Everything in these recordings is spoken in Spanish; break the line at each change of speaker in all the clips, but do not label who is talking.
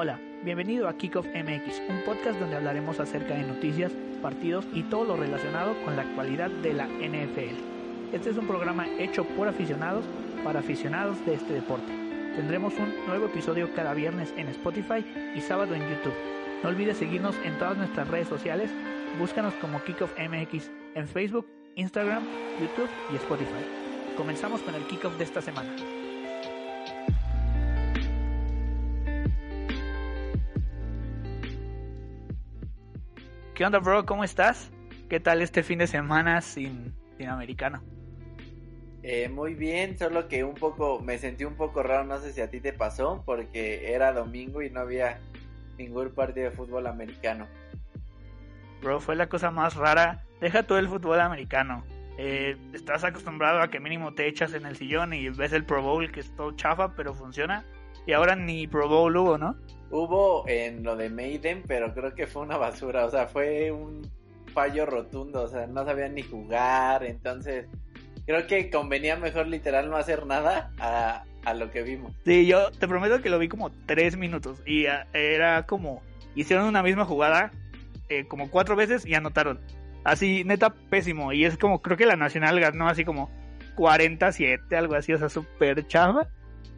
Hola, bienvenido a Kickoff MX, un podcast donde hablaremos acerca de noticias, partidos y todo lo relacionado con la actualidad de la NFL. Este es un programa hecho por aficionados para aficionados de este deporte. Tendremos un nuevo episodio cada viernes en Spotify y sábado en YouTube. No olvides seguirnos en todas nuestras redes sociales. Búscanos como Kickoff MX en Facebook, Instagram, YouTube y Spotify. Comenzamos con el kickoff de esta semana. ¿Qué onda, bro? ¿Cómo estás? ¿Qué tal este fin de semana sin, sin americano?
Eh, muy bien, solo que un poco, me sentí un poco raro, no sé si a ti te pasó, porque era domingo y no había ningún partido de fútbol americano.
Bro, fue la cosa más rara. Deja todo el fútbol americano. Eh, estás acostumbrado a que mínimo te echas en el sillón y ves el Pro Bowl que es todo chafa, pero funciona. Y ahora ni Pro Bowl hubo, ¿no?
Hubo en lo de Maiden, pero creo que fue una basura, o sea, fue un fallo rotundo, o sea, no sabían ni jugar, entonces creo que convenía mejor literal no hacer nada a, a lo que vimos.
Sí, yo te prometo que lo vi como tres minutos y era como, hicieron una misma jugada eh, como cuatro veces y anotaron. Así, neta, pésimo. Y es como, creo que la Nacional ganó así como 47, algo así, o sea, súper chava.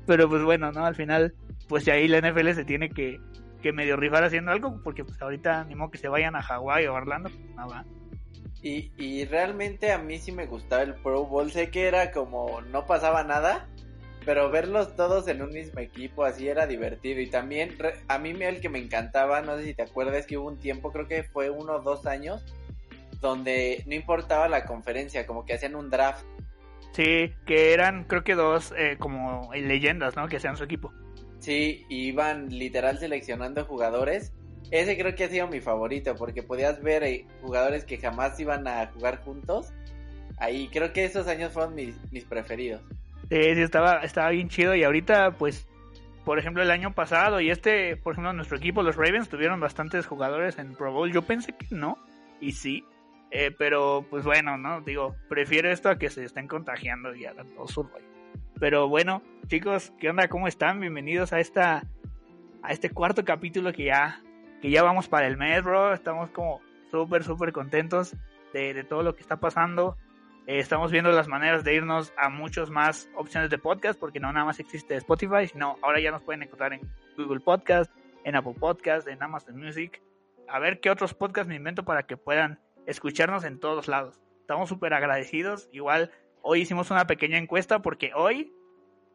Pero pues bueno, ¿no? Al final pues ahí la NFL se tiene que, que medio rifar haciendo algo, porque pues ahorita ni que se vayan a Hawái o Orlando, pues nada.
Y, y realmente a mí sí me gustaba el Pro Bowl, sé que era como no pasaba nada, pero verlos todos en un mismo equipo así era divertido. Y también a mí el que me encantaba, no sé si te acuerdas que hubo un tiempo, creo que fue uno o dos años, donde no importaba la conferencia, como que hacían un draft.
Sí, que eran creo que dos eh, como leyendas, ¿no? Que hacían su equipo.
Sí, iban literal seleccionando jugadores. Ese creo que ha sido mi favorito porque podías ver eh, jugadores que jamás iban a jugar juntos. Ahí creo que esos años fueron mis, mis preferidos.
Sí, sí, estaba, estaba bien chido y ahorita pues, por ejemplo, el año pasado y este, por ejemplo, nuestro equipo, los Ravens, tuvieron bastantes jugadores en Pro Bowl. Yo pensé que no, y sí, eh, pero pues bueno, ¿no? Digo, prefiero esto a que se estén contagiando y hagan todo su rollo. Pero bueno, chicos, ¿qué onda? ¿Cómo están? Bienvenidos a esta a este cuarto capítulo que ya que ya vamos para el mes, bro. Estamos como súper súper contentos de, todo lo que está pasando. Eh, estamos viendo las maneras de irnos a muchas más opciones de podcast porque no nada más existe Spotify, sino ahora ya nos pueden encontrar en Google Podcast, en Apple Podcast, en Amazon Music. A ver qué otros podcasts me invento para que puedan escucharnos en todos lados. Estamos súper agradecidos. Igual Hoy hicimos una pequeña encuesta porque hoy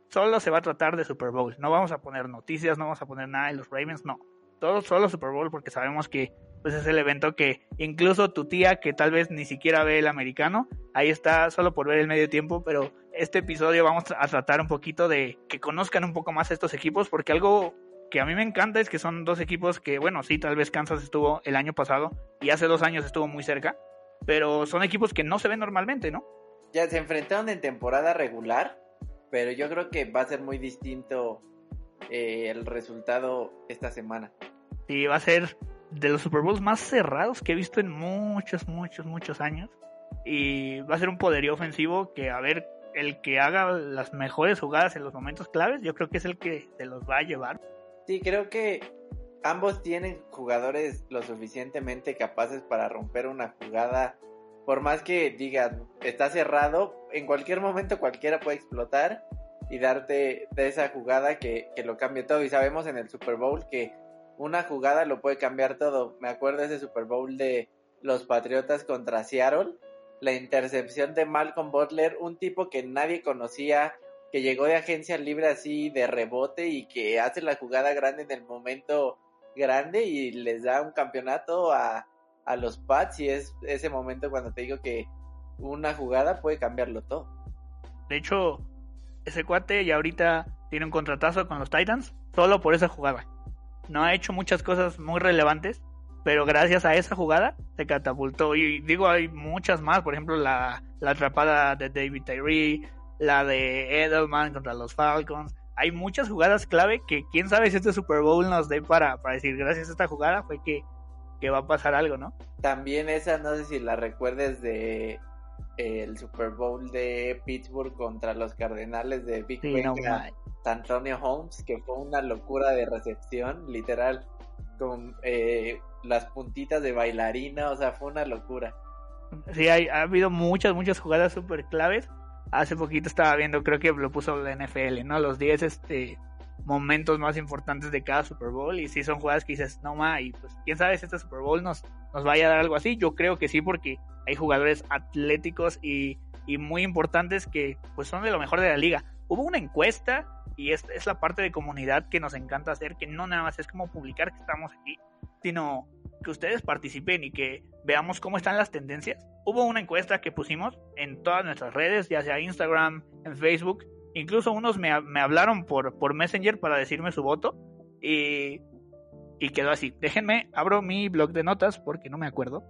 solo se va a tratar de Super Bowl. No vamos a poner noticias, no vamos a poner nada de los Ravens, no. Todo solo Super Bowl porque sabemos que pues, es el evento que incluso tu tía que tal vez ni siquiera ve el americano, ahí está solo por ver el medio tiempo, pero este episodio vamos a tratar un poquito de que conozcan un poco más estos equipos porque algo que a mí me encanta es que son dos equipos que, bueno, sí, tal vez Kansas estuvo el año pasado y hace dos años estuvo muy cerca, pero son equipos que no se ven normalmente, ¿no?
ya se enfrentaron en temporada regular, pero yo creo que va a ser muy distinto eh, el resultado esta semana.
Sí, va a ser de los Super Bowls más cerrados que he visto en muchos, muchos, muchos años. Y va a ser un poderío ofensivo que, a ver, el que haga las mejores jugadas en los momentos claves, yo creo que es el que se los va a llevar.
Sí, creo que ambos tienen jugadores lo suficientemente capaces para romper una jugada por más que digan, está cerrado, en cualquier momento cualquiera puede explotar y darte de esa jugada que, lo cambie todo. Y sabemos en el Super Bowl que una jugada lo puede cambiar todo. Me acuerdo ese Super Bowl de los Patriotas contra Seattle, la intercepción de Malcolm Butler, un tipo que nadie conocía, que llegó de agencia libre así de rebote y que hace la jugada grande en el momento grande y les da un campeonato a, a los Pats y es ese momento cuando te digo que una jugada puede cambiarlo todo.
De hecho, ese cuate ya ahorita tiene un contratazo con los Titans solo por esa jugada. No ha hecho muchas cosas muy relevantes, pero gracias a esa jugada se catapultó. Y digo, hay muchas más, por ejemplo, la, la atrapada de David Tyree, la de Edelman contra los Falcons. Hay muchas jugadas clave que quién sabe si este Super Bowl nos dé para, para decir gracias a esta jugada fue que que va a pasar algo, ¿no?
También esa, no sé si la recuerdes de el Super Bowl de Pittsburgh contra los Cardenales de Big
sí,
Antonio Holmes, que fue una locura de recepción, literal, con eh, las puntitas de bailarina, o sea, fue una locura.
Sí, hay, ha habido muchas, muchas jugadas súper claves. Hace poquito estaba viendo, creo que lo puso la NFL, ¿no? Los 10 este, momentos más importantes de cada Super Bowl. Y si son jugadas que dices, no ma, y pues quién sabe si este Super Bowl nos, nos vaya a dar algo así. Yo creo que sí, porque hay jugadores atléticos y, y muy importantes que pues son de lo mejor de la liga. Hubo una encuesta y esta es la parte de comunidad que nos encanta hacer, que no nada más es como publicar que estamos aquí, sino que ustedes participen y que veamos cómo están las tendencias. Hubo una encuesta que pusimos en todas nuestras redes, ya sea Instagram, en Facebook, incluso unos me, me hablaron por, por Messenger para decirme su voto y, y quedó así. Déjenme, abro mi blog de notas porque no me acuerdo.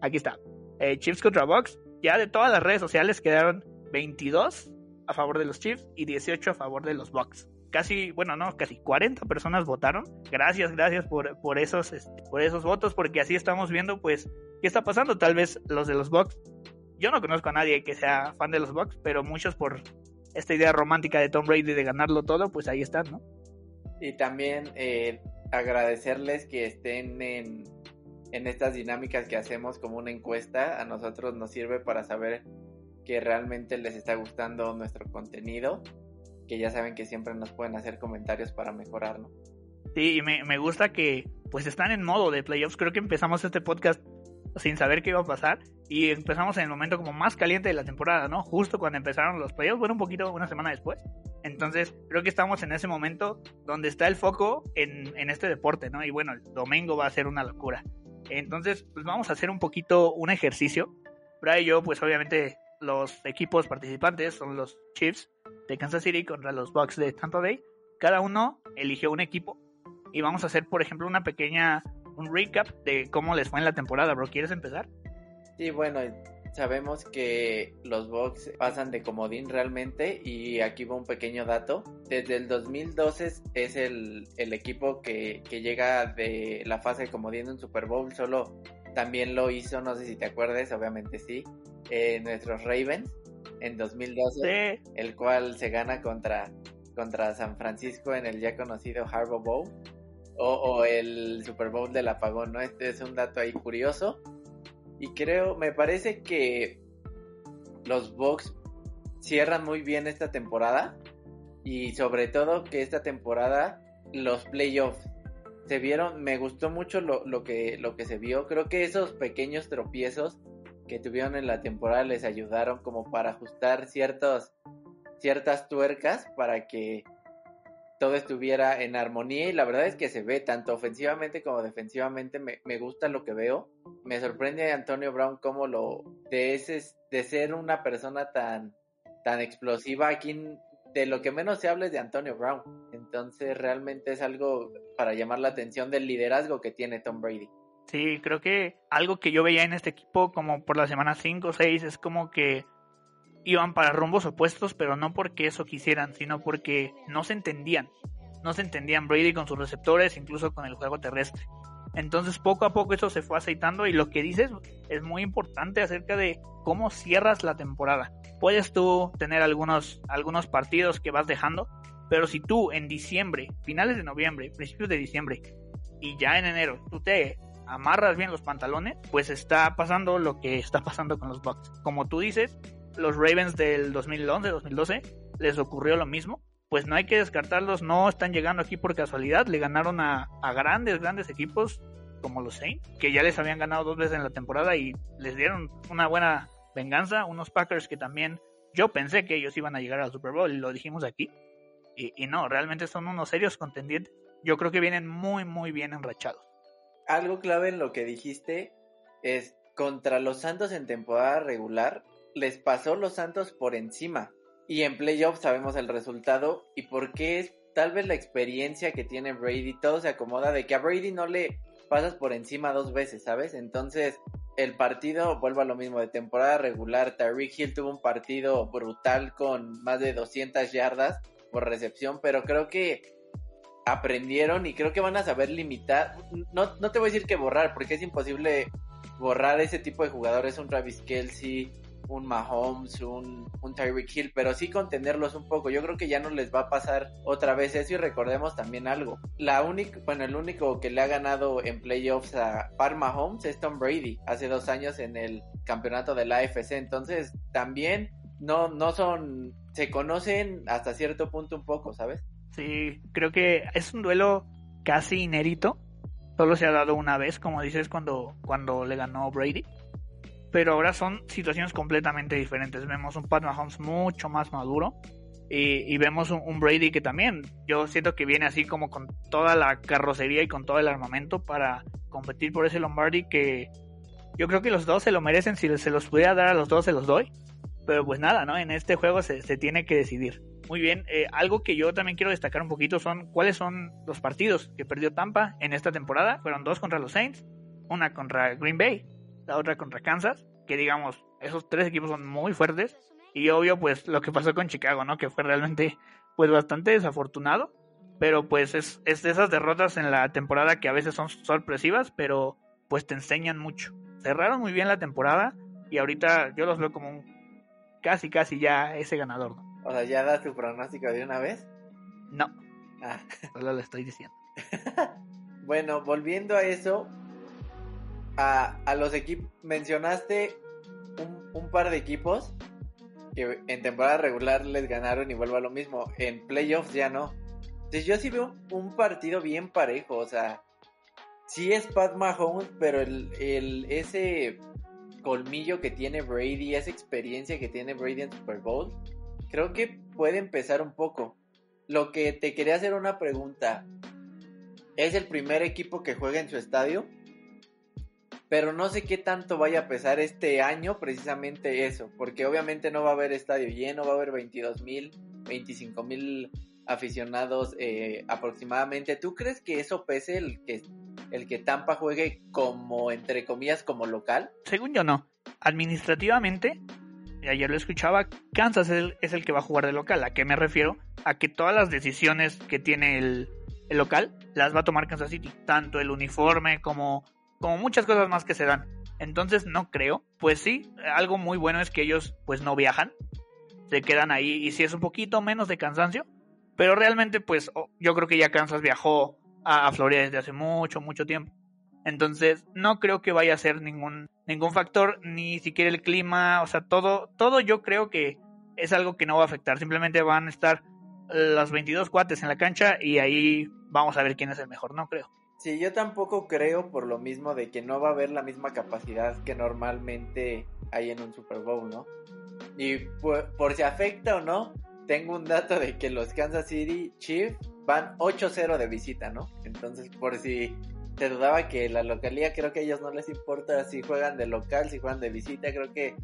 Aquí está. Eh, Chiefs contra Box. Ya de todas las redes sociales quedaron 22 a favor de los Chiefs y 18 a favor de los Bucks. Casi, bueno, no, casi 40 personas votaron. Gracias, gracias por, por, esos, por esos votos, porque así estamos viendo, pues, qué está pasando. Tal vez los de los Bucks. Yo no conozco a nadie que sea fan de los Bucks, pero muchos por esta idea romántica de Tom Brady de ganarlo todo, pues ahí están, ¿no?
Y también eh, agradecerles que estén en, en estas dinámicas que hacemos como una encuesta. A nosotros nos sirve para saber que realmente les está gustando nuestro contenido, que ya saben que siempre nos pueden hacer comentarios para mejorarlo.
Sí, y me, me gusta que pues están en modo de playoffs. Creo que empezamos este podcast sin saber qué iba a pasar y empezamos en el momento como más caliente de la temporada, ¿no? Justo cuando empezaron los playoffs, bueno, un poquito, una semana después. Entonces, creo que estamos en ese momento donde está el foco en, en este deporte, ¿no? Y bueno, el domingo va a ser una locura. Entonces, pues vamos a hacer un poquito un ejercicio. Para ello, pues obviamente los equipos participantes son los Chiefs de Kansas City contra los Bucks de Tampa Bay. Cada uno eligió un equipo y vamos a hacer, por ejemplo, una pequeña un recap de cómo les fue en la temporada, bro. ¿Quieres empezar?
Sí, bueno, sabemos que los Bucks pasan de comodín realmente y aquí va un pequeño dato. Desde el 2012 es el, el equipo que, que, llega de la fase de comodín en un Super Bowl, solo también lo hizo, no sé si te acuerdas, obviamente sí, eh, nuestros Ravens en 2012,
Sí.
el cual se gana contra, contra San Francisco en el ya conocido Harbor Bowl o, o el Super Bowl del apagón, ¿no? Este es un dato ahí curioso. Y creo, me parece que los Bucks cierran muy bien esta temporada y sobre todo que esta temporada los playoffs se vieron, me gustó mucho lo, lo, que, lo que se vio, creo que esos pequeños tropiezos que tuvieron en la temporada les ayudaron como para ajustar ciertos, ciertas tuercas para que todo estuviera en armonía. Y la verdad es que se ve tanto ofensivamente como defensivamente. Me, me gusta lo que veo. Me sorprende Antonio Brown como lo de ese de ser una persona tan tan explosiva. Aquí de lo que menos se habla es de Antonio Brown. Entonces realmente es algo para llamar la atención del liderazgo que tiene Tom Brady
Sí, creo que algo que yo veía en este equipo como por la semana 5 o 6 es como que iban para rumbos opuestos, pero no porque eso quisieran, sino porque no se entendían. No se entendían Brady con sus receptores, incluso con el juego terrestre. Entonces poco a poco eso se fue aceitando y lo que dices es muy importante acerca de cómo cierras la temporada. Puedes tú tener algunos, algunos partidos que vas dejando, pero si tú en diciembre, finales de noviembre, principios de diciembre y ya en enero tú te amarras bien los pantalones, pues está pasando lo que está pasando con los Bucks. Como tú dices, los Ravens del 2011-2012 les ocurrió lo mismo. Pues no hay que descartarlos, no están llegando aquí por casualidad. Le ganaron a, grandes, grandes equipos como los Saints, que ya les habían ganado dos veces en la temporada y les dieron una buena venganza. Unos Packers que también yo pensé que ellos iban a llegar al Super Bowl y lo dijimos aquí. Y, y no, realmente son unos serios contendientes. Yo creo que vienen muy, muy bien enrachados
algo clave en lo que dijiste es contra los Santos en temporada regular les pasó los Santos por encima y en playoffs sabemos el resultado y por qué es tal vez la experiencia que tiene Brady todo se acomoda de que a Brady no le pasas por encima dos veces, ¿sabes? Entonces el partido vuelve a lo mismo de temporada regular Tyreek Hill tuvo un partido brutal con más de 200 yardas por recepción, pero creo que aprendieron y creo que van a saber limitar. No, no te voy a decir que borrar, porque es imposible borrar ese tipo de jugadores. Un Travis Kelsey, un Mahomes, un, un Tyreek Hill, pero sí contenerlos un poco. Yo creo que ya no les va a pasar otra vez eso y recordemos también algo. La única, bueno, el único que le ha ganado en playoffs a Pat Mahomes es Tom Brady hace dos años en el campeonato de la AFC. Entonces también no, no son, se conocen hasta cierto punto un poco, ¿sabes?
Sí, creo que es un duelo casi inédito. Solo se ha dado una vez, como dices, cuando, cuando le ganó Brady. Pero ahora son situaciones completamente diferentes. Vemos un Pat Mahomes mucho más maduro. Y, vemos un, Brady que también, yo siento que viene así como con toda la carrocería y con todo el armamento para competir por ese Lombardi que yo creo que los dos se lo merecen. Si se los pudiera dar a los dos, se los doy. Pero pues nada, ¿no? En este juego se, se tiene que decidir. Muy bien, eh, algo que yo también quiero destacar un poquito son cuáles son los partidos que perdió Tampa en esta temporada. Fueron dos contra los Saints, una contra Green Bay, la otra contra Kansas, que digamos, esos tres equipos son muy fuertes. Y obvio, pues lo que pasó con Chicago, ¿no? Que fue realmente, pues bastante desafortunado. Pero pues es, es de esas derrotas en la temporada que a veces son sorpresivas, pero pues te enseñan mucho. Cerraron muy bien la temporada y ahorita yo los veo como un casi, casi ya ese ganador, ¿no?
O sea, ¿ya das tu pronóstico de una vez?
No. Ah. Solo lo estoy diciendo.
bueno, volviendo a eso, a, a los equipos, mencionaste un, un, par de equipos que en temporada regular les ganaron y vuelvo a lo mismo. En playoffs ya no. Entonces yo sí veo un partido bien parejo, o sea, sí es Pat Mahomes, pero el, el, ese colmillo que tiene Brady, esa experiencia que tiene Brady en Super Bowl, creo que puede empezar un poco. Lo que te quería hacer una pregunta. Es el primer equipo que juega en su estadio, pero no sé qué tanto vaya a pesar este año precisamente eso, porque obviamente no va a haber estadio lleno, va a haber 22 mil, 25 mil aficionados eh, aproximadamente. ¿Tú crees que eso pese el que el que Tampa juegue como, entre comillas, como local?
Según yo no. Administrativamente, ayer lo escuchaba, Kansas es el, que va a jugar de local. ¿A qué me refiero? A que todas las decisiones que tiene el, local las va a tomar Kansas City. Tanto el uniforme como, como muchas cosas más que se dan. Entonces no creo. Pues sí, algo muy bueno es que ellos pues no viajan. Se quedan ahí y si es un poquito menos de cansancio. Pero realmente pues yo creo que ya Kansas viajó a, Florida desde hace mucho, mucho tiempo. Entonces, no creo que vaya a ser ningún, ningún factor, ni siquiera el clima, o sea, todo, todo yo creo que es algo que no va a afectar. Simplemente van a estar los 22 cuates en la cancha y ahí vamos a ver quién es el mejor, no creo.
Sí, yo tampoco creo por lo mismo de que no va a haber la misma capacidad que normalmente hay en un Super Bowl, ¿no? Y por, por si afecta o no, tengo un dato de que los Kansas City Chiefs van 8-0 de visita, ¿no? Entonces, por si te dudaba que la localía, creo que a ellos no les importa si juegan de local, si juegan de visita, creo que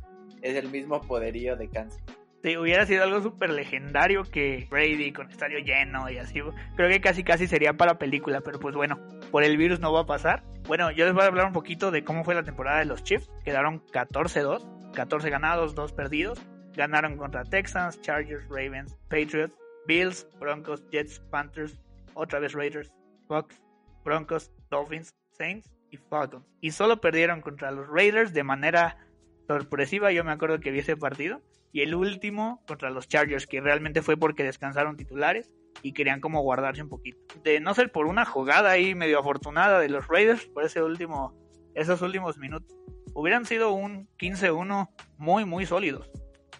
es el mismo poderío de Kansas.
Sí, hubiera sido algo súper legendario que Brady con estadio lleno y así. Creo que casi casi sería para película, pero pues bueno, por el virus no va a pasar. Bueno, yo les voy a hablar un poquito de cómo fue la temporada de los Chiefs. Quedaron 14-2, 14 ganados, 2 perdidos. Ganaron contra Texans, Chargers, Ravens, Patriots, Bills, Broncos, Jets, Panthers, otra vez Raiders, Bucks, Broncos, Dolphins, Saints y Falcons. Y solo perdieron contra los Raiders de manera sorpresiva. Yo me acuerdo que vi ese partido. Y el último contra los Chargers, que realmente fue porque descansaron titulares y querían como guardarse un poquito. De no ser por una jugada ahí medio afortunada de los Raiders por ese último, esos últimos minutos, hubieran sido un 15-1 muy, muy sólidos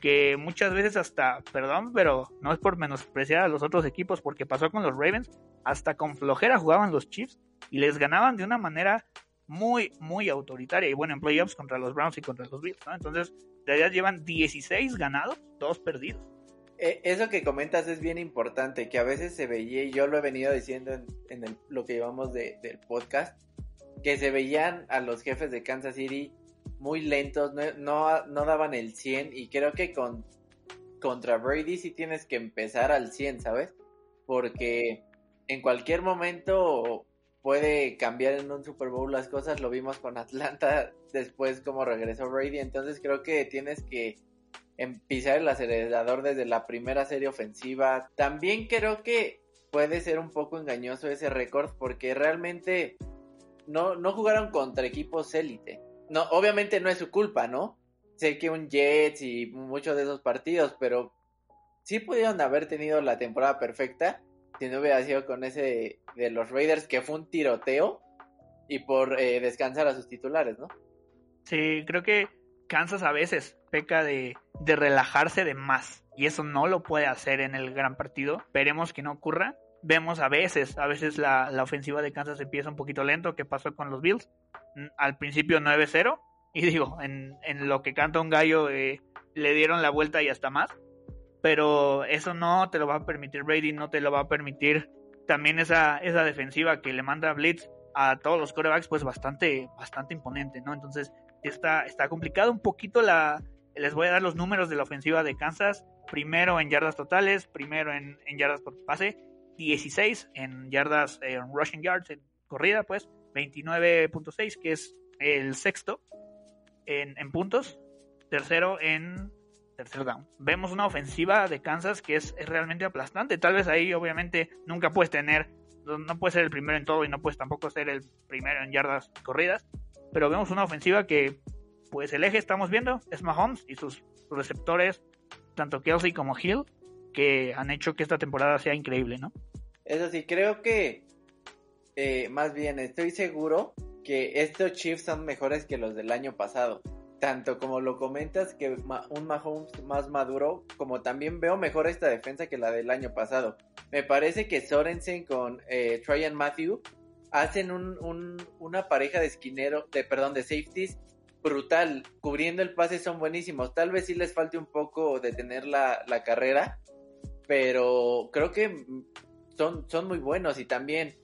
que muchas veces hasta, perdón, pero no es por menospreciar a los otros equipos, porque pasó con los Ravens, hasta con flojera jugaban los Chiefs y les ganaban de una manera muy, muy autoritaria. Y bueno, en playoffs contra los Browns y contra los Bills, ¿no? Entonces, de realidad llevan 16 ganados, 2 perdidos.
Eh, eso que comentas es bien importante, que a veces se veía, y yo lo he venido diciendo en, lo que llevamos del podcast, que se veían a los jefes de Kansas City muy lentos, no, no, daban el 100 y creo que con contra Brady sí tienes que empezar al 100, ¿sabes? Porque en cualquier momento puede cambiar en un Super Bowl las cosas, lo vimos con Atlanta después como regresó Brady, entonces creo que tienes que pisar el acelerador desde la primera serie ofensiva. También creo que puede ser un poco engañoso ese récord porque realmente no, no jugaron contra equipos élite no, obviamente no es su culpa, ¿no? sé que un Jets y muchos de esos partidos, pero sí pudieron haber tenido la temporada perfecta si no hubiera sido con ese de los Raiders que fue un tiroteo y por eh, descansar a sus titulares, ¿no?
Sí, creo que Kansas a veces peca de, de relajarse de más y eso no lo puede hacer en el gran partido. Veremos que no ocurra. Vemos a veces, a veces la, la ofensiva de Kansas empieza un poquito lento, que pasó con los Bills. Al principio 9-0 y digo, en, en, lo que canta un gallo eh, le dieron la vuelta y hasta más. Pero eso no te lo va a permitir Brady, no te lo va a permitir también esa, esa defensiva que le manda Blitz a todos los corebacks, pues bastante, bastante imponente, ¿no? Entonces, está, está complicado un poquito la. Les voy a dar los números de la ofensiva de Kansas. Primero en yardas totales, primero en, en yardas por pase, 16 en yardas, en rushing yards, en corrida, pues, 29.6, que es el sexto en, puntos, tercero en tercer down. Vemos una ofensiva de Kansas que es, es, realmente aplastante. Tal vez ahí, obviamente, nunca puedes tener, no puedes ser el primero en todo y no puedes tampoco ser el primero en yardas corridas. Pero vemos una ofensiva que, pues el eje estamos viendo es Mahomes y sus receptores, tanto Kelsey como Hill, que han hecho que esta temporada sea increíble, ¿no?
Eso sí, creo que, eh, más bien, estoy seguro que estos Chiefs son mejores que los del año pasado tanto como lo comentas, que un Mahomes más maduro, como también veo mejor esta defensa que la del año pasado. Me parece que Sorensen con eh, Matthew hacen un, una pareja de esquinero, de perdón, de safeties brutal. Cubriendo el pase son buenísimos. Tal vez sí les falte un poco de tener la, la carrera, pero creo que son, son muy buenos y también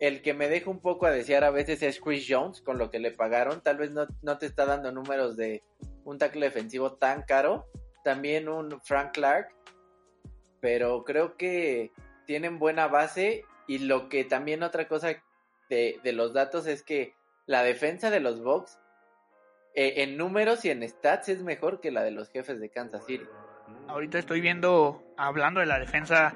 el que me deja un poco a desear a veces es Chris Jones, con lo que le pagaron. Tal vez no, no te está dando números de un tackle defensivo tan caro. También un Frank Clark. Pero creo que tienen buena base. Y lo que también otra cosa de, de los datos es que la defensa de los Bucks eh, en números y en stats es mejor que la de los jefes de Kansas City.
Ahorita estoy viendo, hablando de la defensa,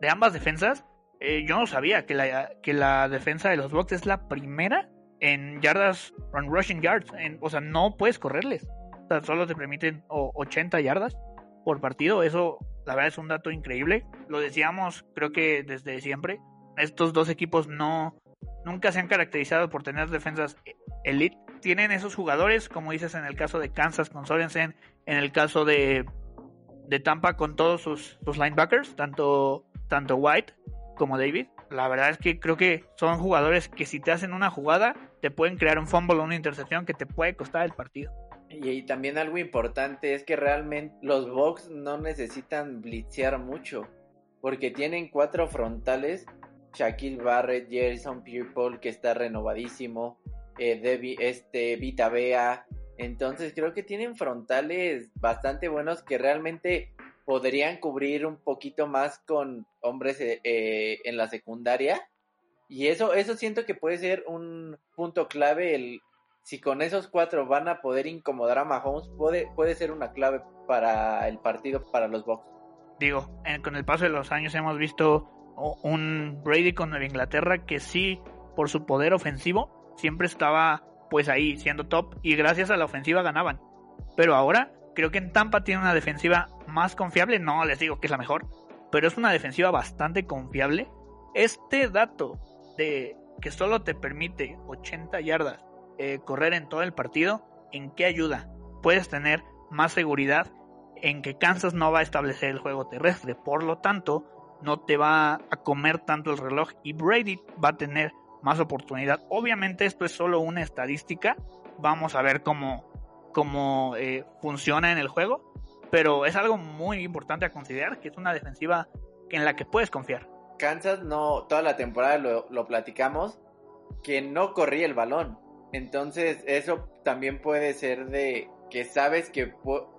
de ambas defensas, eh, yo no sabía que la, que la defensa de los Bucks es la primera en yardas, en rushing yards. o sea, no puedes correrles. O sea, solo te permiten 80 yardas por partido. Eso, la verdad, es un dato increíble. Lo decíamos, creo que desde siempre. Estos dos equipos no nunca se han caracterizado por tener defensas elite. Tienen esos jugadores, como dices en el caso de Kansas con Sorensen, en el caso de, de Tampa con todos sus, linebackers, tanto, tanto White como David. La verdad es que creo que son jugadores que si te hacen una jugada, te pueden crear un fumble o una intercepción que te puede costar el partido.
Y, también algo importante es que realmente los Bucks no necesitan blitzear mucho, porque tienen cuatro frontales, Shaquille Barrett, Jerison Pierre que está renovadísimo, eh, este, Vita Bea, entonces creo que tienen frontales bastante buenos que realmente podrían cubrir un poquito más con hombres eh, eh, en la secundaria. Y eso, eso siento que puede ser un punto clave. El, si con esos cuatro van a poder incomodar a Mahomes, puede, puede ser una clave para el partido para los Bucks.
Digo, con el paso de los años hemos visto un Brady con Nueva Inglaterra que sí, por su poder ofensivo, siempre estaba pues ahí siendo top y gracias a la ofensiva ganaban. Pero ahora creo que en Tampa tiene una defensiva más confiable, no les digo que es la mejor, pero es una defensiva bastante confiable. Este dato de que solo te permite 80 yardas eh, correr en todo el partido, ¿en qué ayuda? Puedes tener más seguridad en que Kansas no va a establecer el juego terrestre, por lo tanto, no te va a comer tanto el reloj y Brady va a tener más oportunidad. Obviamente esto es solo una estadística, vamos a ver cómo, cómo eh, funciona en el juego, pero es algo muy importante a considerar, que es una defensiva en la que puedes confiar.
Kansas no, toda la temporada lo, lo platicamos, que no corría el balón. Entonces eso también puede ser de que sabes que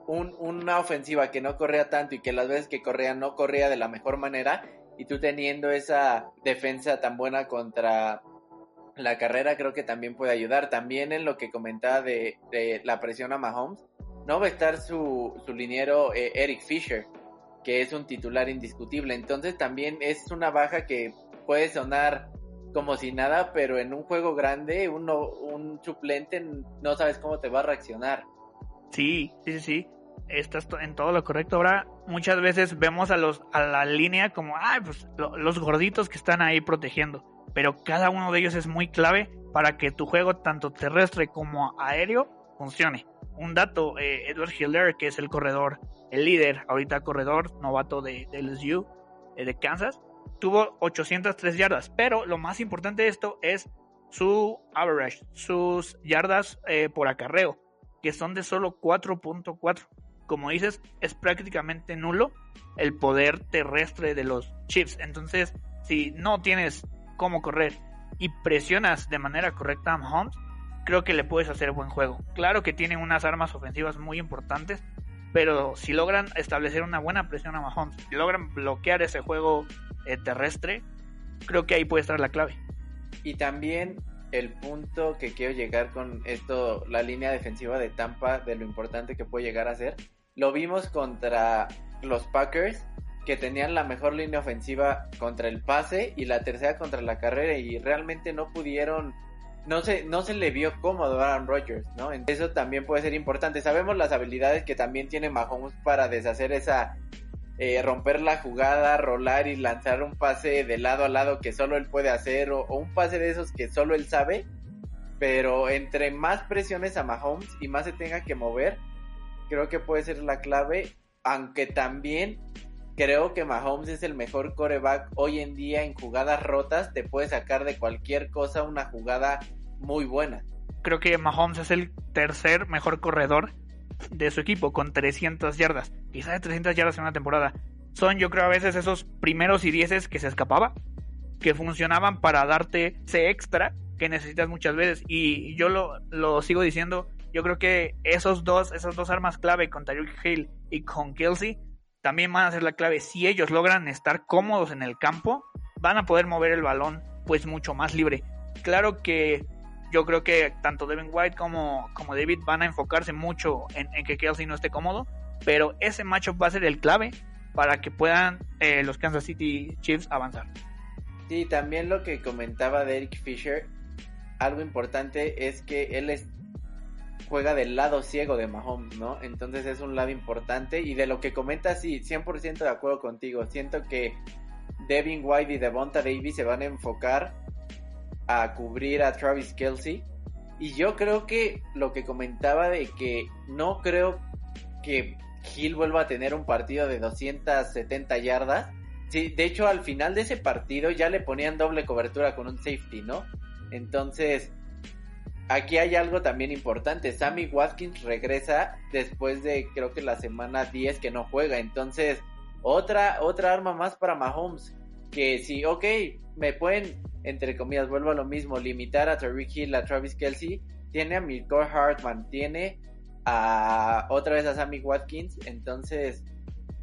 un, una ofensiva que no corría tanto y que las veces que corría no corría de la mejor manera y tú teniendo esa defensa tan buena contra la carrera creo que también puede ayudar. También en lo que comentaba de, la presión a Mahomes, no va a estar su, su liniero eh, Eric Fisher, que es un titular indiscutible. Entonces también es una baja que puede sonar como si nada, pero en un juego grande, uno, un suplente no sabes cómo te va a reaccionar.
Sí, sí, sí. Estás en todo lo correcto. Ahora, muchas veces vemos a los a la línea como, ah, pues los gorditos que están ahí protegiendo. Pero cada uno de ellos es muy clave para que tu juego, tanto terrestre como aéreo, funcione. Un dato, eh, Edward Hiller, que es el corredor, el líder, ahorita corredor, novato de, de LSU, eh, de Kansas, tuvo 803 yardas. Pero lo más importante de esto es su average, sus yardas eh, por acarreo, que son de solo 4.4. Como dices, es prácticamente nulo el poder terrestre de los Chiefs. Entonces, si no tienes cómo correr y presionas de manera correcta a Mahomes, creo que le puedes hacer buen juego. Claro que tiene unas armas ofensivas muy importantes, pero si logran establecer una buena presión a Mahomes, si logran bloquear ese juego eh, terrestre, creo que ahí puede estar la clave.
Y también el punto que quiero llegar con esto, la línea defensiva de Tampa, de lo importante que puede llegar a ser, lo vimos contra los Packers, que tenían la mejor línea ofensiva contra el pase y la tercera contra la carrera y realmente no pudieron no se, no se le vio cómodo a Aaron Rodgers, ¿no? Eso también puede ser importante. Sabemos las habilidades que también tiene Mahomes para deshacer esa, eh, romper la jugada, rolar y lanzar un pase de lado a lado que solo él puede hacer o, un pase de esos que solo él sabe. Pero entre más presiones a Mahomes y más se tenga que mover, creo que puede ser la clave. Aunque también creo que Mahomes es el mejor coreback hoy en día en jugadas rotas. Te puede sacar de cualquier cosa una jugada muy buena.
Creo que Mahomes es el tercer mejor corredor de su equipo con 300 yardas. Quizás de 300 yardas en una temporada. Son yo creo a veces esos primeros y dieces que se escapaba, que funcionaban para darte ese extra que necesitas muchas veces. Y yo lo, lo sigo diciendo, yo creo que esos dos, esas dos armas clave con Tyreek Hill y con Kelsey también van a ser la clave. Si ellos logran estar cómodos en el campo, van a poder mover el balón pues mucho más libre. Claro que yo creo que tanto Devin White como, como David van a enfocarse mucho en, que Kelsey no esté cómodo, pero ese matchup va a ser el clave para que puedan eh, los Kansas City Chiefs avanzar.
Sí, también lo que comentaba Derek Fisher, algo importante es que él es, juega del lado ciego de Mahomes, ¿no? Entonces es un lado importante y de lo que comenta, sí, 100% de acuerdo contigo. Siento que Devin White y Devonta Davis se van a enfocar a cubrir a Travis Kelsey. Y yo creo que lo que comentaba de que no creo que Hill vuelva a tener un partido de 270 yardas. Sí, de hecho, al final de ese partido ya le ponían doble cobertura con un safety, ¿no? Entonces, aquí hay algo también importante. Sammy Watkins regresa después de creo que la semana 10 que no juega. Entonces, otra, otra arma más para Mahomes. Que si, ok, me pueden entre comillas, vuelvo a lo mismo, limitar a Tariq Hill, a Travis Kelsey, tiene a Mirko Hartman, tiene a otra vez a Sammy Watkins, entonces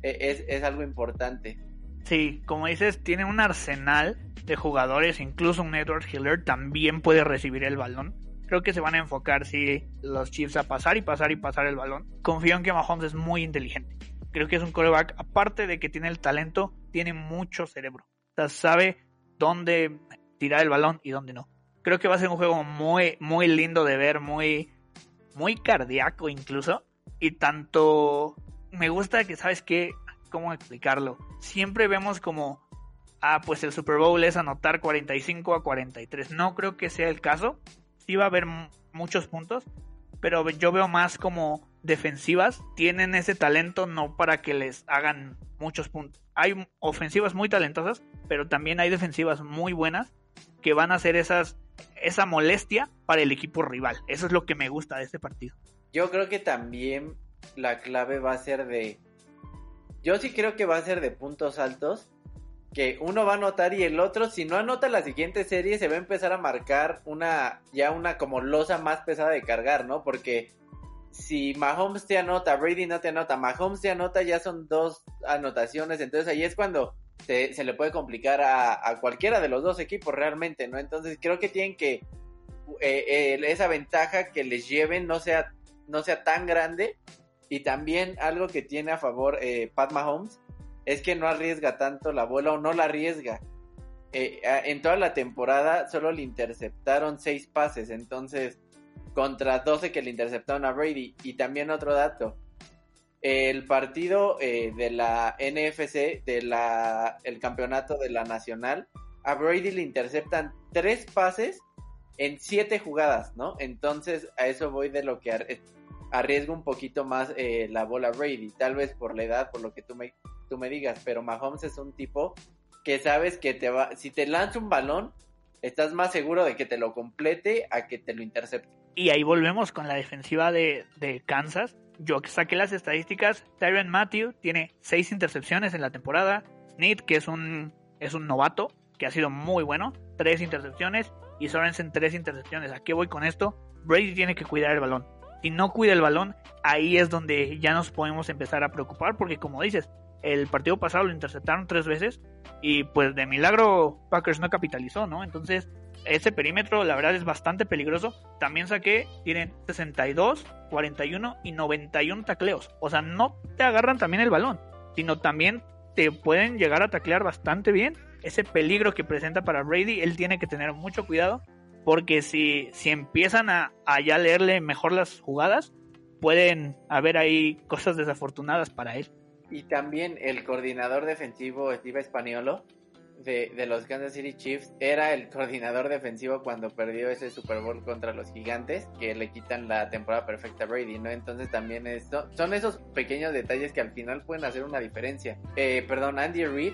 e, es, es algo importante.
Sí, como dices, tiene un arsenal de jugadores, incluso un Edward Hiller también puede recibir el balón. Creo que se van a enfocar, sí, los Chiefs a pasar y pasar y pasar el balón. Confío en que Mahomes es muy inteligente. Creo que es un coreback, aparte de que tiene el talento, tiene mucho cerebro. O sea, sabe dónde tirar el balón y dónde no. Creo que va a ser un juego muy, muy lindo de ver, muy, muy cardíaco incluso. Y tanto me gusta que, ¿sabes qué? ¿Cómo explicarlo? Siempre vemos como, ah, pues el Super Bowl es anotar 45 a 43. No creo que sea el caso. Sí va a haber muchos puntos, pero yo veo más como defensivas tienen ese talento no para que les hagan muchos puntos. Hay ofensivas muy talentosas, pero también hay defensivas muy buenas que van a hacer esas, esa molestia para el equipo rival. Eso es lo que me gusta de este partido.
Yo creo que también la clave va a ser de... Yo sí creo que va a ser de puntos altos. Que uno va a anotar y el otro, si no anota la siguiente serie, se va a empezar a marcar una, ya una como losa más pesada de cargar, ¿no? Porque si Mahomes te anota, Brady no te anota, Mahomes te anota, ya son dos anotaciones. Entonces ahí es cuando se, le puede complicar a, cualquiera de los dos equipos realmente, ¿no? Entonces creo que tienen que eh, eh, esa ventaja que les lleven no sea, no sea tan grande. Y también algo que tiene a favor eh, Pat Mahomes es que no arriesga tanto la bola o no la arriesga. en toda la temporada solo le interceptaron seis pases, entonces contra 12 que le interceptaron a Brady. Y también otro dato, el partido eh, de la NFC, de la, el campeonato de la Nacional, a Brady le interceptan tres pases en siete jugadas, ¿no? Entonces a eso voy de lo que arriesgo un poquito más eh, la bola Brady, tal vez por la edad, por lo que tú me, tú me digas, pero Mahomes es un tipo que sabes que te va, si te lanza un balón, estás más seguro de que te lo complete a que te lo intercepte.
Y ahí volvemos con la defensiva de, de Kansas. Yo saqué las estadísticas. Tyron Matthew tiene seis intercepciones en la temporada. Snead, que es un, es un novato, que ha sido muy bueno, tres intercepciones. Y Sorensen, tres intercepciones. ¿A qué voy con esto? Brady tiene que cuidar el balón. Si no cuida el balón, ahí es donde ya nos podemos empezar a preocupar, porque como dices, el partido pasado lo interceptaron tres veces y pues de milagro Packers no capitalizó, ¿no? Entonces, ese perímetro la verdad es bastante peligroso. También saqué, tienen 62, 41 y 91 tacleos. O sea, no te agarran también el balón, sino también te pueden llegar a taclear bastante bien. Ese peligro que presenta para Brady, él tiene que tener mucho cuidado porque si, si empiezan a, a leerle mejor las jugadas, pueden haber ahí cosas desafortunadas para él.
Y también el coordinador defensivo Steve Spaniolo de, los Kansas City Chiefs era el coordinador defensivo cuando perdió ese Super Bowl contra los Gigantes, que le quitan la temporada perfecta a Brady, ¿no? Entonces también esto, son esos pequeños detalles que al final pueden hacer una diferencia. Eh, perdón, Andy Reid,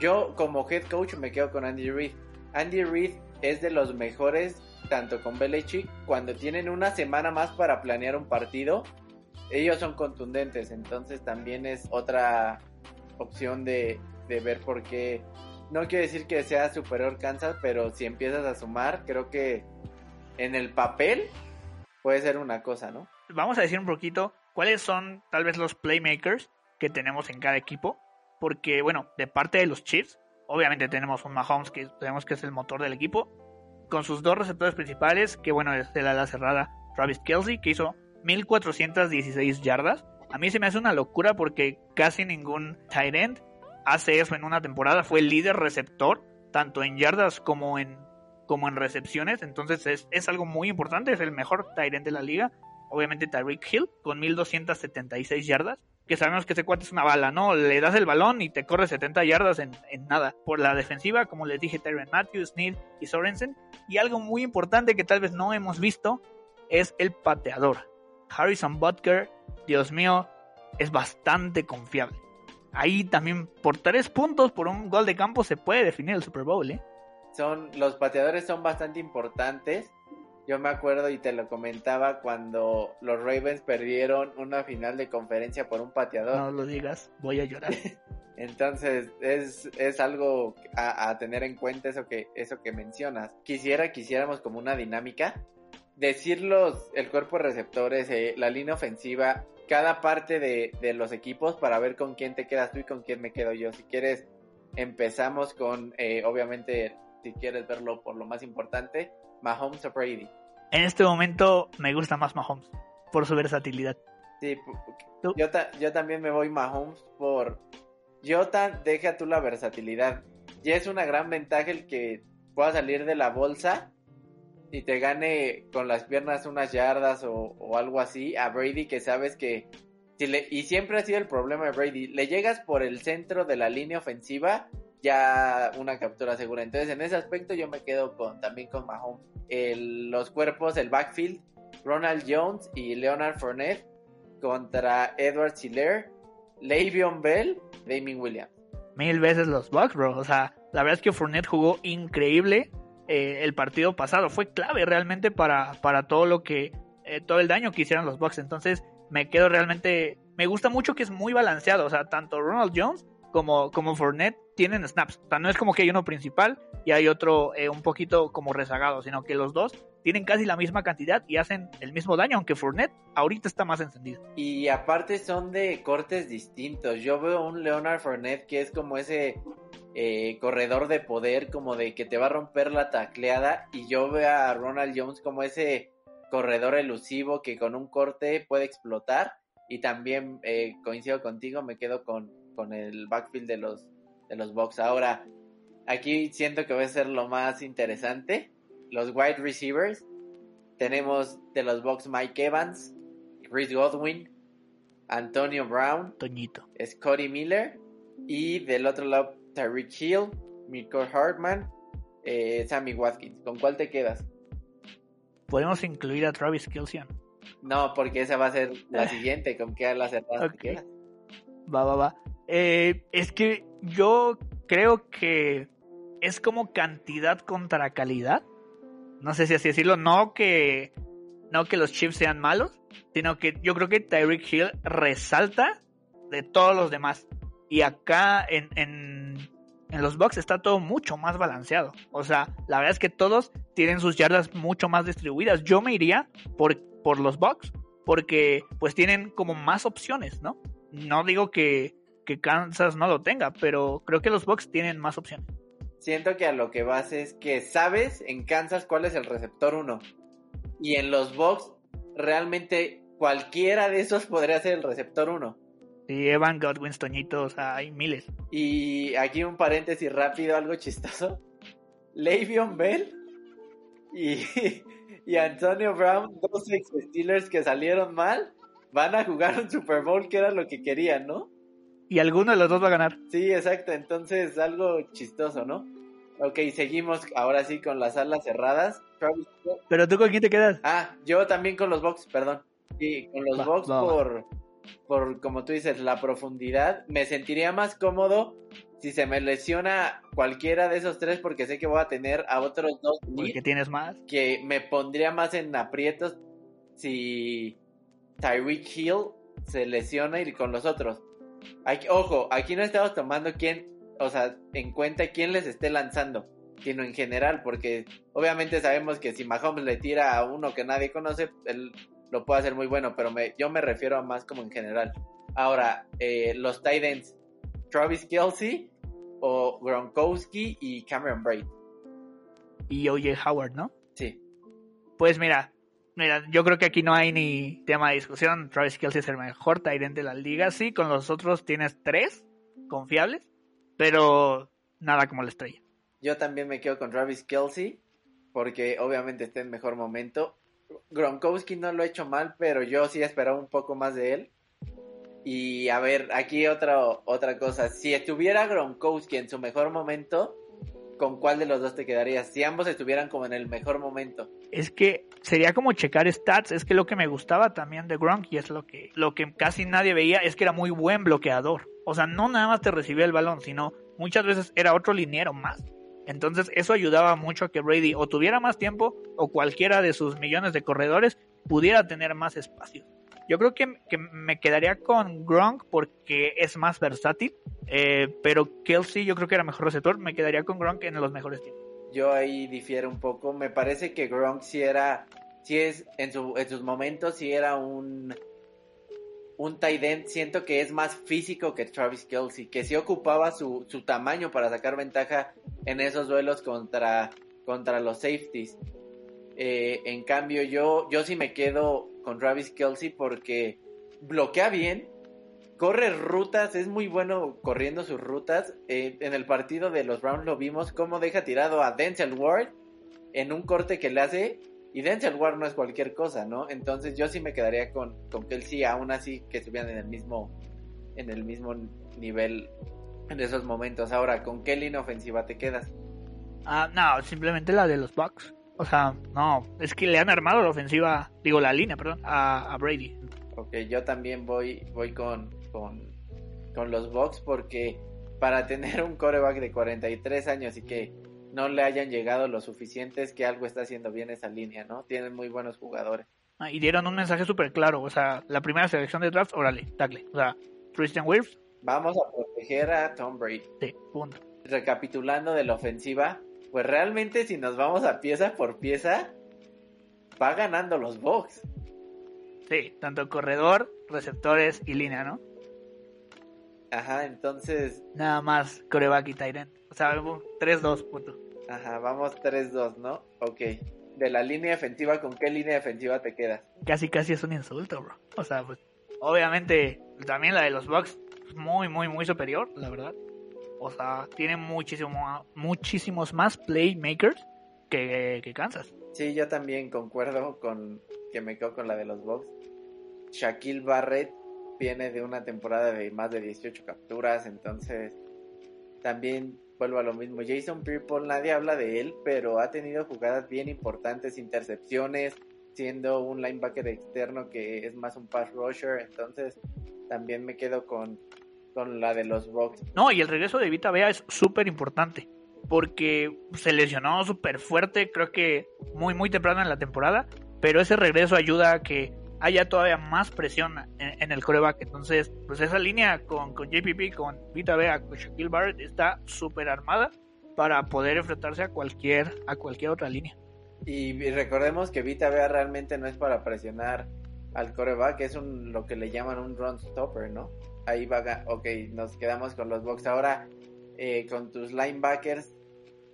yo como head coach me quedo con Andy Reid. Andy Reid es de los mejores, tanto con Belichick, cuando tienen una semana más para planear un partido, ellos son contundentes, entonces también es otra opción de, ver por qué. No quiero decir que sea superior Kansas, pero si empiezas a sumar, creo que en el papel puede ser una cosa, ¿no?
Vamos a decir un poquito cuáles son tal vez los playmakers que tenemos en cada equipo, porque bueno, de parte de los Chiefs, obviamente tenemos un Mahomes que sabemos que es el motor del equipo, con sus dos receptores principales, que bueno, es el ala cerrada Travis Kelsey, que hizo 1416 yardas. A mí se me hace una locura porque casi ningún tight end hace eso en una temporada. Fue el líder receptor, tanto en yardas como en, como en recepciones. Entonces es, es algo muy importante. Es el mejor tight end de la liga. Obviamente Tyreek Hill con 1276 yardas. Que sabemos que ese cuate es una bala, ¿no? Le das el balón y te corre 70 yardas en, en nada. Por la defensiva, como les dije, Tyron Matthews, Snead y Sorensen. Y algo muy importante que tal vez no hemos visto es el pateador. Harrison Butker, Dios mío, es bastante confiable. Ahí también por tres puntos por un gol de campo se puede definir el Super Bowl, ¿eh?
Son, los pateadores son bastante importantes. Yo me acuerdo y te lo comentaba cuando los Ravens perdieron una final de conferencia por un pateador.
No lo digas, voy a llorar.
Entonces es, es algo a, a, tener en cuenta eso que, eso que mencionas. Quisiera que hiciéramos como una dinámica decir los, el cuerpo de receptores, eh, la línea ofensiva, cada parte de, de, los equipos para ver con quién te quedas tú y con quién me quedo yo. Si quieres, empezamos con, eh, obviamente, si quieres verlo por lo más importante, Mahomes o Brady.
En este momento me gusta más Mahomes por su versatilidad.
Sí, yo, yo también me voy Mahomes por... Yo deja tú la versatilidad. Y es una gran ventaja el que pueda salir de la bolsa y te gane con las piernas unas yardas o, algo así a Brady que sabes que y siempre ha sido el problema de Brady, le llegas por el centro de la línea ofensiva, ya una captura segura. Entonces en ese aspecto yo me quedo con también con Mahomes. Los cuerpos, el backfield, Ronald Jones y Leonard Fournette contra Edward Siller, Le'Veon Bell, Damien Williams.
Mil veces los Bucks, bro. O sea, la verdad es que Fournette jugó increíble eh, el partido pasado. Fue clave realmente para, para todo lo que, eh, todo el daño que hicieron los Bucks. Entonces me quedo realmente, me gusta mucho que es muy balanceado. O sea, tanto Ronald Jones como, como Fournette tienen snaps. O sea, no es como que hay uno principal y hay otro eh, un poquito como rezagado, sino que los dos tienen casi la misma cantidad y hacen el mismo daño, aunque Fournette ahorita está más encendido.
Y aparte son de cortes distintos. Yo veo un Leonard Fournette que es como ese eh, corredor de poder, como de que te va a romper la tacleada. Y yo veo a Ronald Jones como ese corredor elusivo que con un corte puede explotar. Y también eh, coincido contigo, me quedo con, con el backfield de los, de los Bucks. Ahora, aquí siento que va a ser lo más interesante. Los wide receivers. tenemos de los Bucks Mike Evans, Chris Godwin, Antonio Brown,
Toñito.
Scotty Miller y del otro lado Tyreek Hill, Mirko Hartman, eh, Sammy Watkins. ¿Con cuál te quedas?
Podemos incluir a Travis Kelsey.
No, porque esa va a ser la siguiente. ¿Con qué las cerradas
Ok.
te quedas?
Va, va, va. Eh, es que yo creo que es como cantidad contra calidad. No sé si así decirlo. No que, no que los Chiefs sean malos, sino que yo creo que Tyreek Hill resalta de todos los demás. Y acá en, en, en los Bucks está todo mucho más balanceado. O sea, la verdad es que todos tienen sus yardas mucho más distribuidas. Yo me iría por, por los Bucks porque pues tienen como más opciones, ¿no? No digo que, que Kansas no lo tenga, pero creo que los Bucks tienen más opciones.
Siento que a lo que vas es que sabes en Kansas cuál es el receptor 1. Y en los Bucks, realmente cualquiera de esos podría ser el receptor 1.
Y Evan Godwin, Toñito, o sea, hay miles.
Y aquí un paréntesis rápido, algo chistoso. Le'Veon Bell y, y Antonio Brown, dos ex Steelers que salieron mal, van a jugar un Super Bowl que era lo que querían, ¿no?
Y alguno de los dos va a ganar.
Sí, exacto. Entonces, algo chistoso, ¿no? Ok, seguimos ahora sí con las alas cerradas.
Pero tú con quién te quedas?
Ah, yo también con los Bucks, perdón. Sí, con los
Va, va, va.
Por, como tú dices, la profundidad. Me sentiría más cómodo si se me lesiona cualquiera de esos tres porque sé que voy a tener a otros dos lead
tienes más.
que me pondría más en aprietos si Tyreek Hill se lesiona y con los otros. Aquí- ojo, aquí no estamos tomando quién, o sea, en cuenta quién les esté lanzando, sino en general, porque obviamente sabemos que si Mahomes le tira a uno que nadie conoce, él lo puede hacer muy bueno, pero me, yo me refiero a más como en general. Ahora, eh, los Titans, Travis Kelsey o Gronkowski y Cameron Braid.
Y OJ Howard, ¿no?
Sí,
Pues mira, mira, yo creo que aquí no hay ni tema de discusión. Travis Kelsey es el mejor tight end de la liga. Sí, con los otros tienes tres confiables, pero nada como la estrella.
Yo también me quedo con Travis Kelsey, porque obviamente está en mejor momento. Gronkowski no lo ha hecho mal, pero yo sí esperaba un poco más de él. Y a ver, aquí otra, otra cosa. Si estuviera Gronkowski en su mejor momento, ¿con cuál de los dos te quedarías? Si ambos estuvieran como en el mejor momento.
Es que sería como checar stats. Es que lo que me gustaba también de Gronk y es lo que, lo que casi nadie veía es que era muy buen bloqueador. O sea, no nada más te recibía el balón, sino muchas veces era otro liniero más. Entonces eso ayudaba mucho a que Brady o tuviera más tiempo o cualquiera de sus millones de corredores pudiera tener más espacio. Yo creo que, que me quedaría con Gronk porque es más versátil, eh, pero Kelsey yo creo que era mejor receptor, me quedaría con Gronk en los mejores tiempos.
Yo ahí difiero un poco. Me parece que Gronk sí era, sí es, en, su, en sus momentos sí era un, un tight end. Siento que es más físico que Travis Kelsey, que sí ocupaba su, su tamaño para sacar ventaja en esos duelos contra, contra los safeties. Eh, en cambio, yo, yo sí me quedo con Travis Kelsey porque bloquea bien, corre rutas, es muy bueno corriendo sus rutas. Eh, en el partido de los Browns lo vimos cómo deja tirado a Denzel Ward en un corte que le hace. Y Denzel Ward no es cualquier cosa, ¿no? Entonces yo sí me quedaría con, con Kelsey, aún así que estuvieran en el mismo, en el mismo nivel en esos momentos. Ahora, ¿con qué línea ofensiva te quedas?
Ah, no, simplemente la de los Bucks. O sea, no, es que le han armado la ofensiva, digo la línea, perdón, a, a Brady.
Ok, yo también voy, voy con, con, con los Bucks porque para tener un coreback de 43 años y que no le hayan llegado lo suficiente es que algo está haciendo bien esa línea, ¿no? Tienen muy buenos jugadores.
Ah, Y dieron un mensaje súper claro, o sea, la primera selección de draft, órale, tackle. O sea, Christian Wirfs,
Vamos a proteger a Tom Brady.
sí, punto.
Recapitulando de la ofensiva, pues realmente si nos vamos a pieza por pieza, va ganando los Bucks.
Sí, tanto corredor, receptores y línea, ¿no?
Ajá, entonces,
Nada más coreback y end. O sea, 3-2, punto.
ajá, vamos 3-2, ¿no? Ok. De la línea defensiva, ¿con qué línea defensiva te quedas?
Casi, casi es un insulto, bro. O sea, pues, obviamente, también la de los Bucks, muy, muy, muy superior, la verdad. O sea, tiene muchísimo, muchísimos más playmakers que, que Kansas.
Sí, yo también concuerdo con que me quedo con la de los Bucks. Shaquille Barrett viene de una temporada de más de 18 capturas, entonces también vuelvo a lo mismo. Jason Pierre nadie habla de él, pero ha tenido jugadas bien importantes, intercepciones, siendo un linebacker externo que es más un pass rusher, entonces también me quedo con, con la de los Bucks.
No, y el regreso de Vita Bea es súper importante, porque se lesionó súper fuerte, creo que muy, muy temprano en la temporada, pero ese regreso ayuda a que haya todavía más presión en, el coreback. Entonces, pues esa línea con, con JPP, con Vita Bea, con Shaquille Barrett está súper armada para poder enfrentarse a cualquier, a cualquier otra línea.
Y, recordemos que Vita Bea realmente no es para presionar al coreback, es un, lo que le llaman un run stopper, ¿no? Ahí va, ok, nos quedamos con los box. Ahora, eh, con tus linebackers,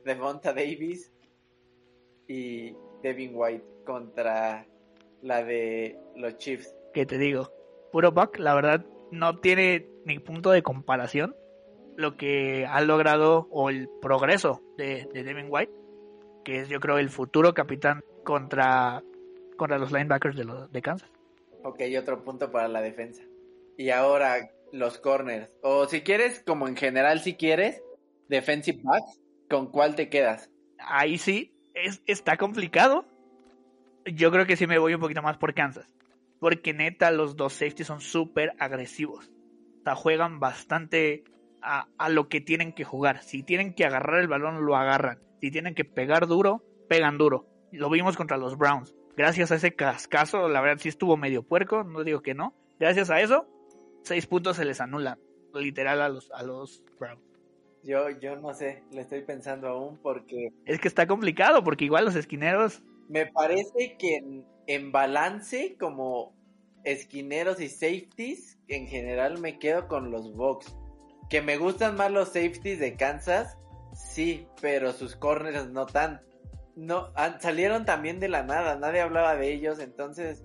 Devonta Davis y Devin White contra la de los Chiefs.
Que te digo, puro Buck, la verdad, no tiene ni punto de comparación lo que ha logrado o el progreso de, Devin White, que es yo creo el futuro capitán contra, contra los linebackers de, los, de Kansas.
Ok, otro punto para la defensa. Y ahora los corners. O si quieres, como en general, si quieres, defensive backs, ¿con cuál te quedas?
Ahí sí, es, está complicado yo creo que sí me voy un poquito más por Kansas. Porque neta, los dos safeties son súper agresivos. O sea, juegan bastante a, lo que tienen que jugar. Si tienen que agarrar el balón, lo agarran. Si tienen que pegar duro, pegan duro. Lo vimos contra los Browns. Gracias a ese cascazo, la verdad sí estuvo medio puerco, no digo que no. Gracias a eso, seis puntos se les anulan, literal a los, a los Browns.
Yo, yo no sé, le estoy pensando aún porque...
Es que está complicado, porque igual los esquineros
me parece que en, balance, como esquineros y safeties, en general me quedo con los Bucks. Que me gustan más los safeties de Kansas, sí, pero sus corners no tan. No, salieron también de la nada, nadie hablaba de ellos, entonces.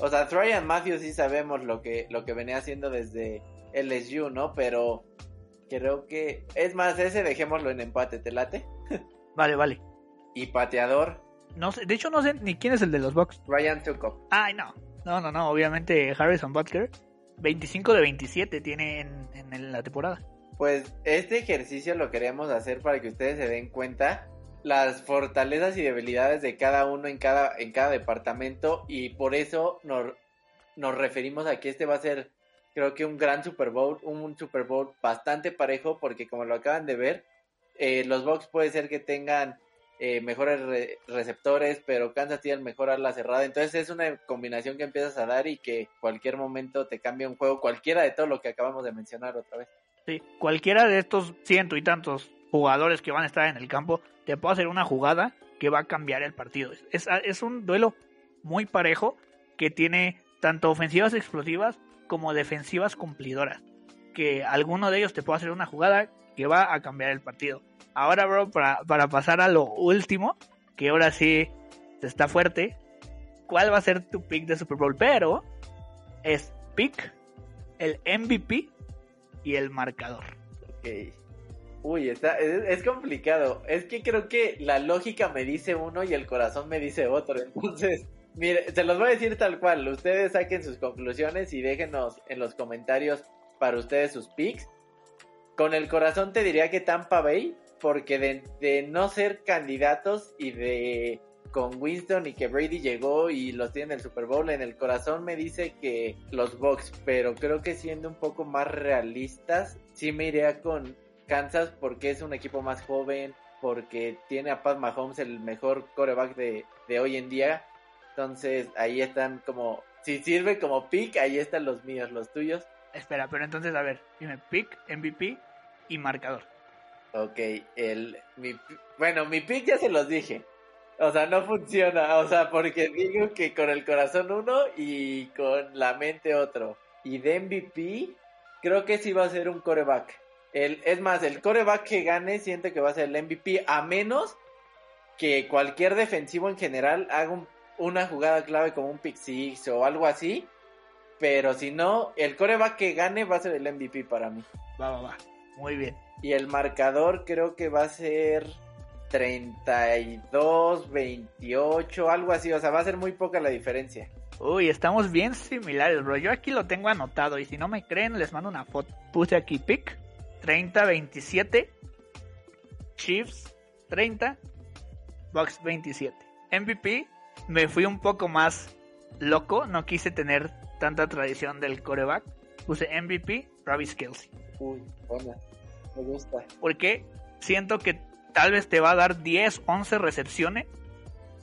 O sea, Tryon Matthews sí sabemos lo que, lo que venía haciendo desde LSU, ¿no? Pero creo que. Es más, ese dejémoslo en empate, ¿te late?
Vale, vale.
Y pateador,
no sé, de hecho no sé ni quién es el de los Bucks.
Ryan Tuco.
Ay, no. No, no, no. Obviamente Harrison Butker. 25 de 27 tiene en, en la temporada.
Pues este ejercicio lo queremos hacer para que ustedes se den cuenta las fortalezas y debilidades de cada uno en cada, en cada departamento y por eso nos, nos referimos a que este va a ser creo que un gran Super Bowl, un Super Bowl bastante parejo porque como lo acaban de ver, eh, los Bucks puede ser que tengan eh, mejores receptores, pero Kansas tiene el mejor ala cerrada. Entonces es una combinación que empiezas a dar y que cualquier momento te cambia un juego, cualquiera de todo lo que acabamos de mencionar otra vez.
Sí, cualquiera de estos ciento y tantos jugadores que van a estar en el campo te puede hacer una jugada que va a cambiar el partido. Es, es un duelo muy parejo que tiene tanto ofensivas explosivas como defensivas cumplidoras. Que alguno de ellos te puede hacer una jugada que va a cambiar el partido. Ahora, bro, para, para pasar a lo último, que ahora sí está fuerte, ¿cuál va a ser tu pick de Super Bowl? Pero es pick, el MVP y el marcador.
Ok. Uy, está, es, complicado. Es que creo que la lógica me dice uno y el corazón me dice otro. Entonces, mire, se los voy a decir tal cual. Ustedes saquen sus conclusiones y déjenos en los comentarios para ustedes sus picks. Con el corazón te diría que Tampa Bay porque de, no ser candidatos y de con Winston y que Brady llegó y los tiene en el Super Bowl, en el corazón me dice que los Bucks, pero creo que siendo un poco más realistas, sí me iría con Kansas porque es un equipo más joven, porque tiene a Pat Mahomes el mejor coreback de, de hoy en día. Entonces ahí están como, si sirve como pick, ahí están los míos, los tuyos.
Espera, pero entonces a ver, dime pick, MVP y marcador.
Ok, el, mi, bueno, mi pick ya se los dije. O sea, no funciona. O sea, porque digo que con el corazón uno y con la mente otro. Y de MVP, creo que sí va a ser un coreback. El, es más, el coreback que gane siente que va a ser el MVP, a menos que cualquier defensivo en general haga una jugada clave como un pick six o algo así. Pero si no, el coreback que gane va a ser el MVP para mí.
Va, va, va. Muy bien.
Y el marcador creo que va a ser. 32, 28, algo así. O sea, va a ser muy poca la diferencia.
Uy, estamos bien similares, bro. Yo aquí lo tengo anotado y si no me creen, les mando una foto. Puse aquí pick 30, 27. Chiefs 30. Bucks 27. MVP, me fui un poco más loco. No quise tener tanta tradición del coreback. Puse MVP, Travis Kelsey.
Uy, buena. Me gusta.
Porque siento que tal vez te va a dar 10, 11 recepciones.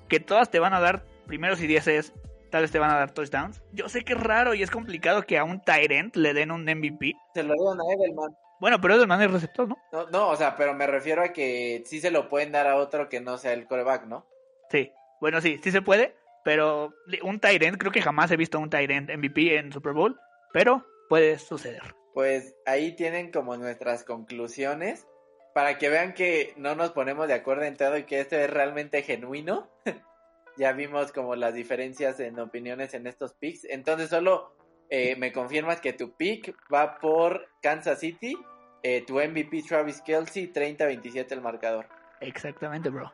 Que todas te van a dar primeros y 10 tal vez te van a dar touchdowns. Yo sé que es raro y es complicado que a un Tyrant le den un MVP.
Se lo dieron a Edelman.
Bueno, pero Edelman es receptor, ¿no?
¿no? No, o sea, pero me refiero a que sí se lo pueden dar a otro que no sea el coreback, ¿no?
Sí, bueno, sí, sí se puede, pero un Tyrant, creo que jamás he visto un Tyrant MVP en Super Bowl, pero puede suceder.
Pues ahí tienen como nuestras conclusiones para que vean que no nos ponemos de acuerdo en todo y que esto es realmente genuino. ya vimos como las diferencias en opiniones en estos picks. Entonces solo eh, me confirmas que tu pick va por Kansas City, eh, tu MVP Travis Kelsey, 30-27 el marcador.
Exactamente, bro.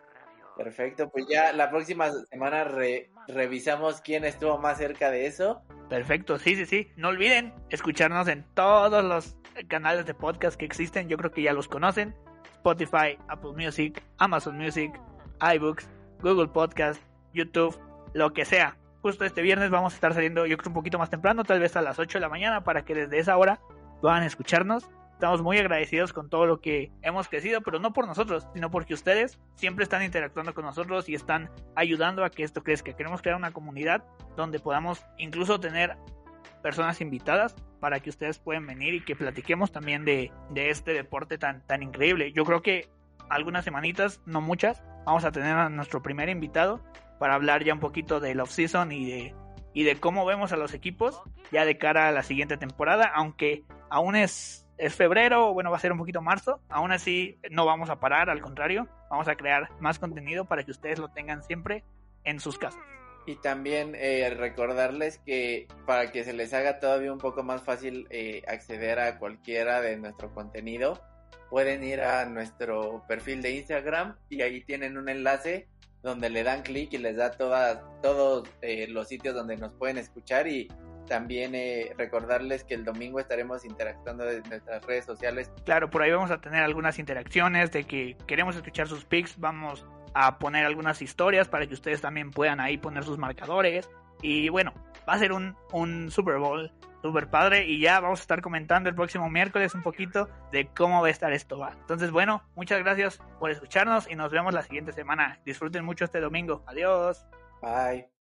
Perfecto, pues ya la próxima semana revisamos quién estuvo más cerca de eso.
Perfecto, sí, sí, sí. No olviden escucharnos en todos los canales de podcast que existen. Yo creo que ya los conocen. Spotify, Apple Music, Amazon Music, iBooks, Google Podcast, YouTube, lo que sea. Justo este viernes vamos a estar saliendo, yo creo un poquito más temprano, tal vez a las 8 de la mañana, para que desde esa hora puedan escucharnos. Estamos muy agradecidos con todo lo que hemos crecido, pero no por nosotros, sino porque ustedes siempre están interactuando con nosotros y están ayudando a que esto crezca. Queremos crear una comunidad donde podamos incluso tener personas invitadas para que ustedes puedan venir y que platiquemos también de, de este deporte tan, tan increíble. Yo creo que algunas semanitas, no muchas, vamos a tener a nuestro primer invitado para hablar ya un poquito del off-season y de, y de cómo vemos a los equipos ya de cara a la siguiente temporada, aunque aún es, es febrero, bueno, va a ser un poquito marzo, aún así no vamos a parar, al contrario, vamos a crear más contenido para que ustedes lo tengan siempre en sus casas.
Y también eh, recordarles que para que se les haga todavía un poco más fácil eh, acceder a cualquiera de nuestro contenido, pueden ir a nuestro perfil de Instagram y ahí tienen un enlace donde le dan clic y les da todas, todos eh, los sitios donde nos pueden escuchar y también eh, recordarles que el domingo estaremos interactuando en nuestras redes sociales.
Claro, por ahí vamos a tener algunas interacciones de que queremos escuchar sus pics, vamos a poner algunas historias para que ustedes también puedan ahí poner sus marcadores. Y bueno, va a ser un, un Super Bowl super padre y ya vamos a estar comentando el próximo miércoles un poquito de cómo va a estar esto. ¿va? Entonces, bueno, muchas gracias por escucharnos y nos vemos la siguiente semana. Disfruten mucho este domingo. Adiós.
Bye.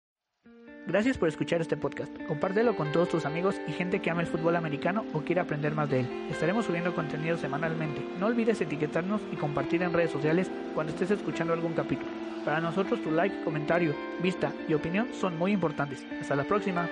Gracias por escuchar este podcast. Compártelo con todos tus amigos y gente que ama el fútbol americano o quiera aprender más de él. Estaremos subiendo contenido semanalmente. No olvides etiquetarnos y compartir en redes sociales cuando estés escuchando algún capítulo. Para nosotros tu like, comentario, vista y opinión son muy importantes. Hasta la próxima.